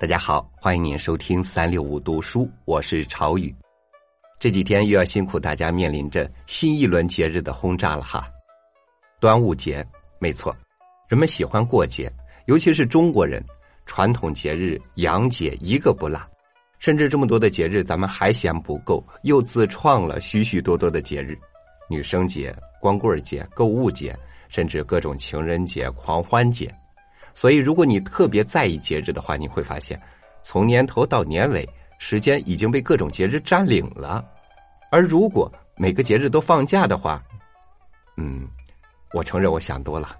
大家好，欢迎您收听三六五读书，我是朝宇。这几天又要辛苦大家面临着新一轮节日的轰炸了哈。端午节，没错，人们喜欢过节，尤其是中国人，传统节日洋节一个不落。甚至这么多的节日，咱们还嫌不够，又自创了许许多多的节日：女生节、光棍节、购物节，甚至各种情人节、狂欢节。所以，如果你特别在意节日的话，你会发现，从年头到年尾，时间已经被各种节日占领了。而如果每个节日都放假的话，嗯，我承认我想多了。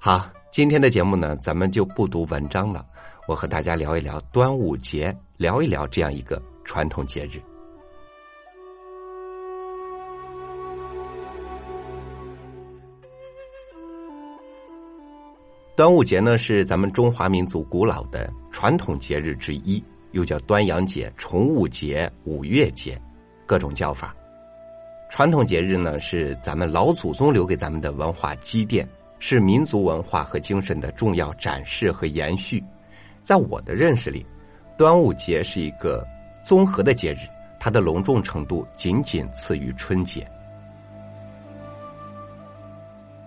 好，今天的节目呢，咱们就不读文章了，我和大家聊一聊端午节，聊一聊这样一个传统节日。端午节呢是咱们中华民族古老的传统节日之一，又叫端阳节、重雾节、五月节，各种叫法。传统节日呢是咱们老祖宗留给咱们的文化积淀，是民族文化和精神的重要展示和延续。在我的认识里，端午节是一个综合的节日，它的隆重程度仅仅次于春节。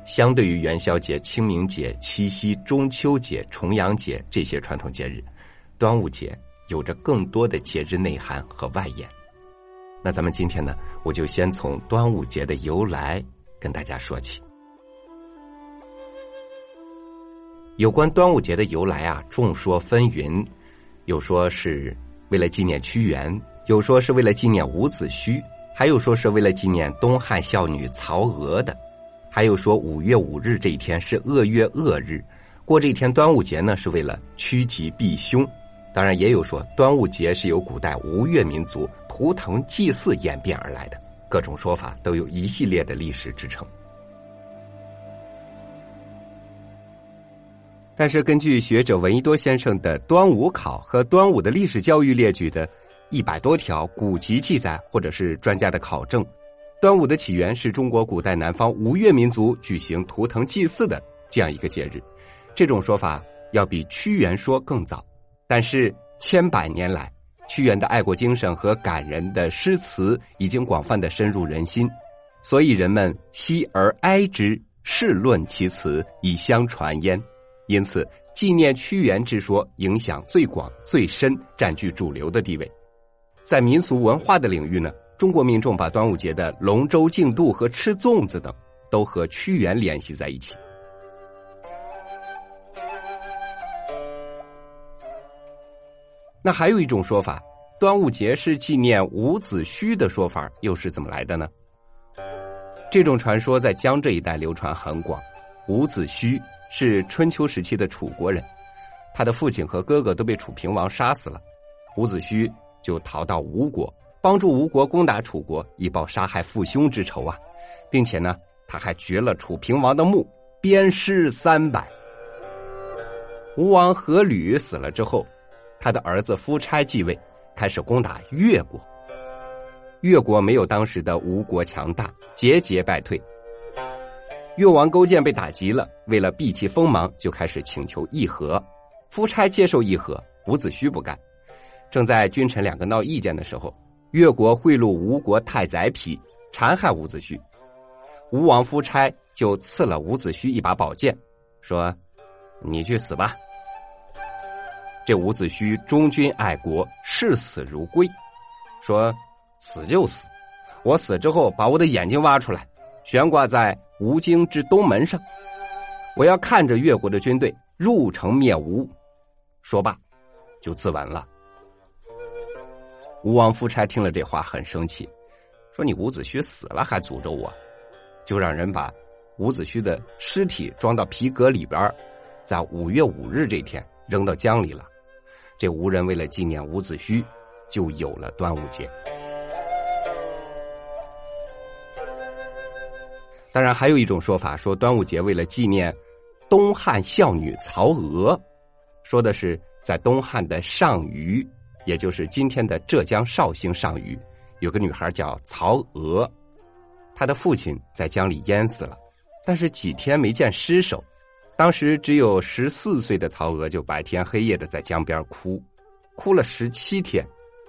相对于元宵节、清明节、七夕、中秋节、重阳节这些传统节日，端午节有着更多的节日内涵和外延。那咱们今天呢，我就先从端午节的由来跟大家说起。有关端午节的由来啊，众说纷纭，有说是为了纪念屈原，有说是为了纪念伍子胥，还有说是为了纪念东汉孝女曹娥的。还有说五月五日这一天是恶月恶日，过这一天端午节呢是为了趋吉避凶。当然也有说端午节是由古代吴越民族图腾祭祀演变而来的，各种说法都有一系列的历史支撑。但是根据学者闻一多先生的《端午考》和端午的历史教育列举的一百多条古籍记载，或者是专家的考证。端午的起源是中国古代南方吴越民族举行图腾祭祀的这样一个节日，这种说法要比屈原说更早。但是千百年来，屈原的爱国精神和感人的诗词已经广泛的深入人心，所以人们惜而哀之，世论其词，以相传焉。因此，纪念屈原之说影响最广、最深，占据主流的地位。在民俗文化的领域呢？中国民众把端午节的龙舟竞渡和吃粽子等，都和屈原联系在一起。那还有一种说法，端午节是纪念伍子胥的说法，又是怎么来的呢？这种传说在江浙一带流传很广。伍子胥是春秋时期的楚国人，他的父亲和哥哥都被楚平王杀死了，伍子胥就逃到吴国。帮助吴国攻打楚国，以报杀害父兄之仇啊，并且呢，他还掘了楚平王的墓，鞭尸三百。吴王阖闾死了之后，他的儿子夫差继位，开始攻打越国。越国没有当时的吴国强大，节节败退。越王勾践被打急了，为了避其锋芒，就开始请求议和。夫差接受议和，伍子胥不干。正在君臣两个闹意见的时候。越国贿赂吴国太宰匹，残害伍子胥，吴王夫差就赐了伍子胥一把宝剑，说：“你去死吧。”这伍子胥忠君爱国，视死如归，说：“死就死，我死之后把我的眼睛挖出来，悬挂在吴京之东门上，我要看着越国的军队入城灭吴。”说罢，就自刎了。吴王夫差听了这话很生气，说：“你伍子胥死了还诅咒我？”就让人把伍子胥的尸体装到皮革里边，在五月五日这天扔到江里了。这吴人为了纪念伍子胥，就有了端午节。当然，还有一种说法说，端午节为了纪念东汉孝女曹娥，说的是在东汉的上虞。也就是今天的浙江绍兴上虞，有个女孩叫曹娥，她的父亲在江里淹死了，但是几天没见尸首，当时只有十四岁的曹娥就白天黑夜的在江边哭，哭了十七天，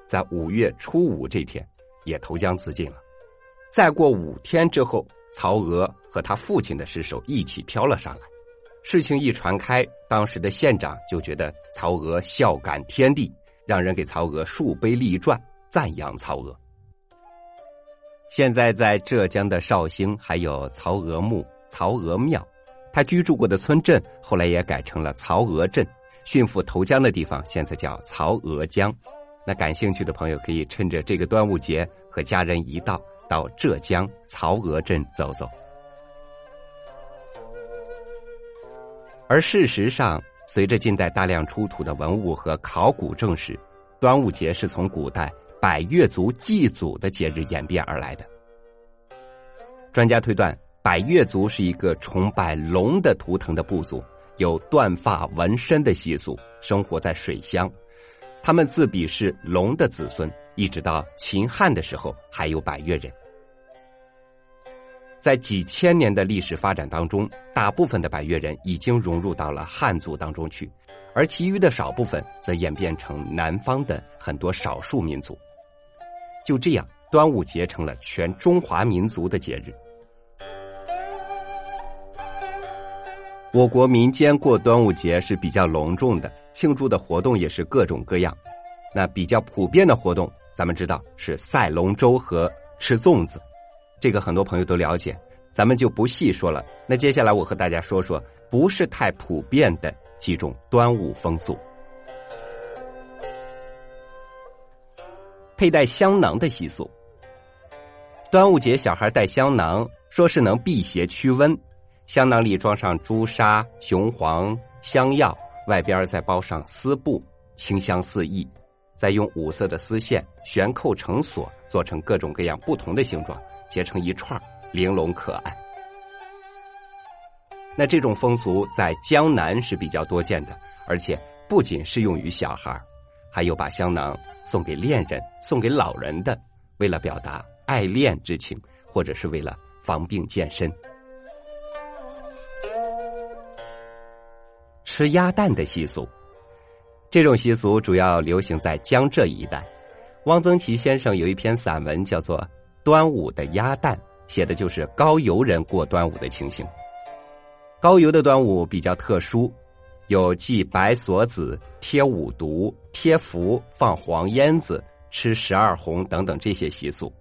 在五月初五这天也投江自尽了。再过五天之后，曹娥和他父亲的尸首一起飘了上来。事情一传开，当时的县长就觉得曹娥孝感天地，让人给曹娥树碑立传，赞扬曹娥。现在在浙江的绍兴还有曹娥墓、曹娥庙。他居住过的村镇后来也改成了曹娥镇，驯服投江的地方现在叫曹娥江。那感兴趣的朋友可以趁着这个端午节和家人一道到浙江曹娥镇走走。而事实上，随着近代大量出土的文物和考古证实，端午节是从古代百越族祭祖的节日演变而来的。专家推断。百越族是一个崇拜龙的图腾的部族，有断发纹身的习俗，生活在水乡。他们自比是龙的子孙，一直到秦汉的时候还有百越人。在几千年的历史发展当中，大部分的百越人已经融入到了汉族当中去，而其余的少部分则演变成南方的很多少数民族。就这样，端午节成了全中华民族的节日。我国民间过端午节是比较隆重的，庆祝的活动也是各种各样。那比较普遍的活动，咱们知道是赛龙舟和吃粽子，这个很多朋友都了解，咱们就不细说了。那接下来我和大家说说不是太普遍的几种端午风俗。佩戴香囊的习俗，端午节小孩戴香囊，说是能辟邪驱瘟。香囊里装上朱砂、雄黄、香药，外边再包上丝布，清香四溢。再用五色的丝线悬扣成锁，做成各种各样不同的形状，结成一串，玲珑可爱。那这种风俗在江南是比较多见的，而且不仅适用于小孩还有把香囊送给恋人、送给老人的，为了表达爱恋之情，或者是为了防病健身。吃鸭蛋的习俗，这种习俗主要流行在江浙一带。汪曾祺先生有一篇散文叫做《端午的鸭蛋》，写的就是高邮人过端午的情形。高邮的端午比较特殊，有祭白锁子、贴五毒、贴符、放黄烟子、吃十二红等等这些习俗。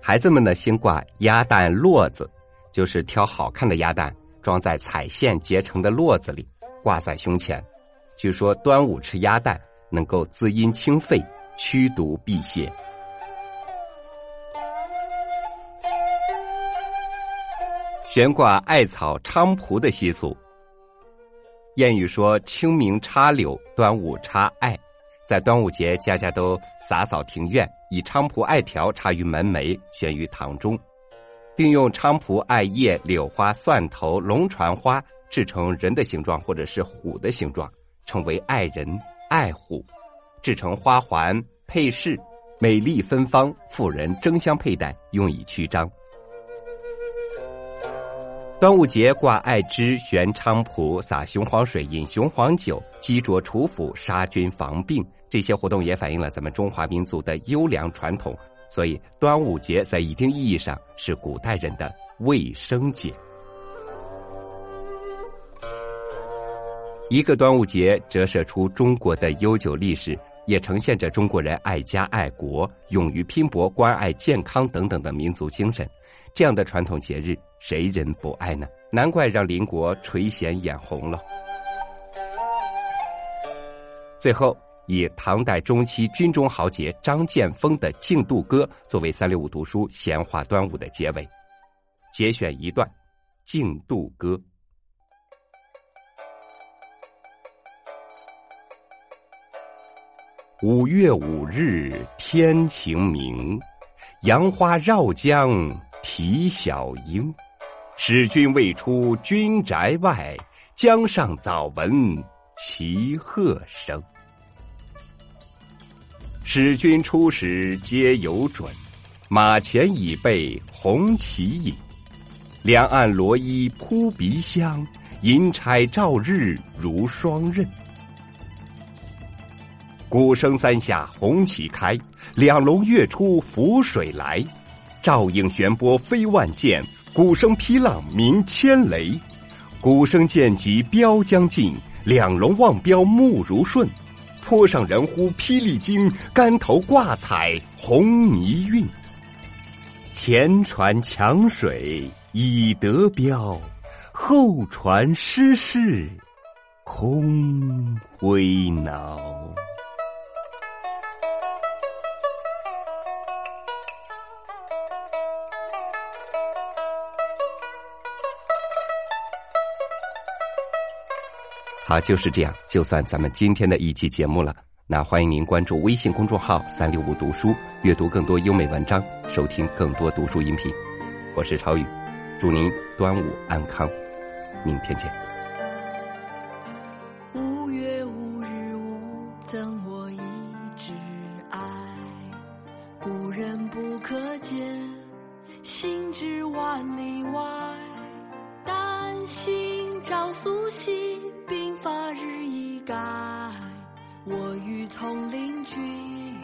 孩子们呢，新挂鸭蛋络子，就是挑好看的鸭蛋。装在彩线结成的络子里，挂在胸前。据说端午吃鸭蛋能够滋阴清肺、驱毒辟邪。悬挂艾草菖蒲的习俗。谚语说：“清明插柳，端午插艾。”在端午节，家家都洒扫庭院，以菖蒲艾条插于门楣，悬于堂中。并用菖蒲、艾叶、柳花、蒜头、龙船花制成人的形状或者是虎的形状，称为爱人、爱虎；制成花环、配饰，美丽芬芳，妇人争相佩戴，用以驱张。端午节挂艾枝、悬菖蒲、洒雄黄水、饮雄黄酒、击啄除腐、杀菌防病，这些活动也反映了咱们中华民族的优良传统。所以，端午节在一定意义上是古代人的卫生节。一个端午节折射出中国的悠久历史，也呈现着中国人爱家爱国、勇于拼搏、关爱健康等等的民族精神。这样的传统节日，谁人不爱呢？难怪让邻国垂涎眼红了。最后。以唐代中期军中豪杰张建峰的《竞渡歌》作为三六五读书闲话端午的结尾，节选一段《竞渡歌》：五月五日天晴明，杨花绕江啼晓莺。使君未出军宅外，江上早闻齐鹤声。使君出使皆有准，马前已备红旗引。两岸罗衣扑鼻香，银钗照日如双刃。鼓声三下红旗开，两龙跃出浮水来。照应旋波飞万箭，鼓声劈浪鸣千雷。鼓声渐急标将近，两龙望标目如顺。坡上人呼霹雳惊，竿头挂彩红泥韵。前传抢水已得标，后传失势空灰恼。好，就是这样，就算咱们今天的一期节目了。那欢迎您关注微信公众号“三六五读书”，阅读更多优美文章，收听更多读书音频。我是超宇，祝您端午安康，明天见。五月五日午，赠我一枝艾，故人不可见，心至万里外，丹心照素心。日已改，我欲从灵君，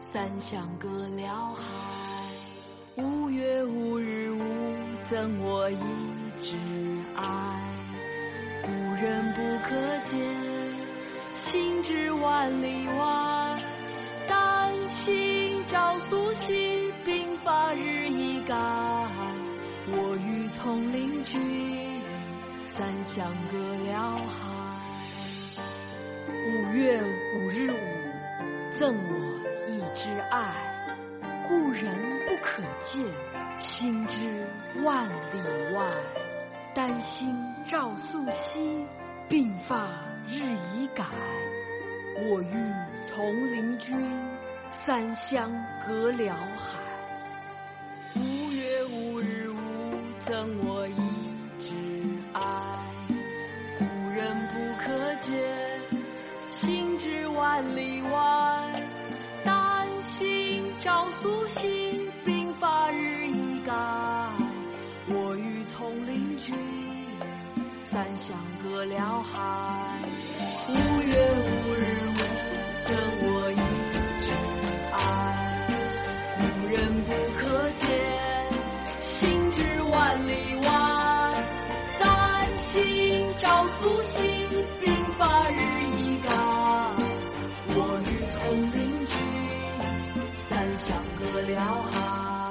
三湘隔辽海。五月五日午，赠我一枝爱，故人不可见，心知万里外。丹心照素心，鬓发日已改，我欲从灵君。三湘隔辽海，月五日午，赠我一枝爱，故人不可见，心知万里外。丹心照素心，鬓发日已改，我欲从灵君，三湘隔辽海。五月五日午，赠我一枝。万里外，丹心照素心，鬓发日已改。我欲从灵君，三相隔辽海。五月五日我欲从灵君，三湘隔辽海。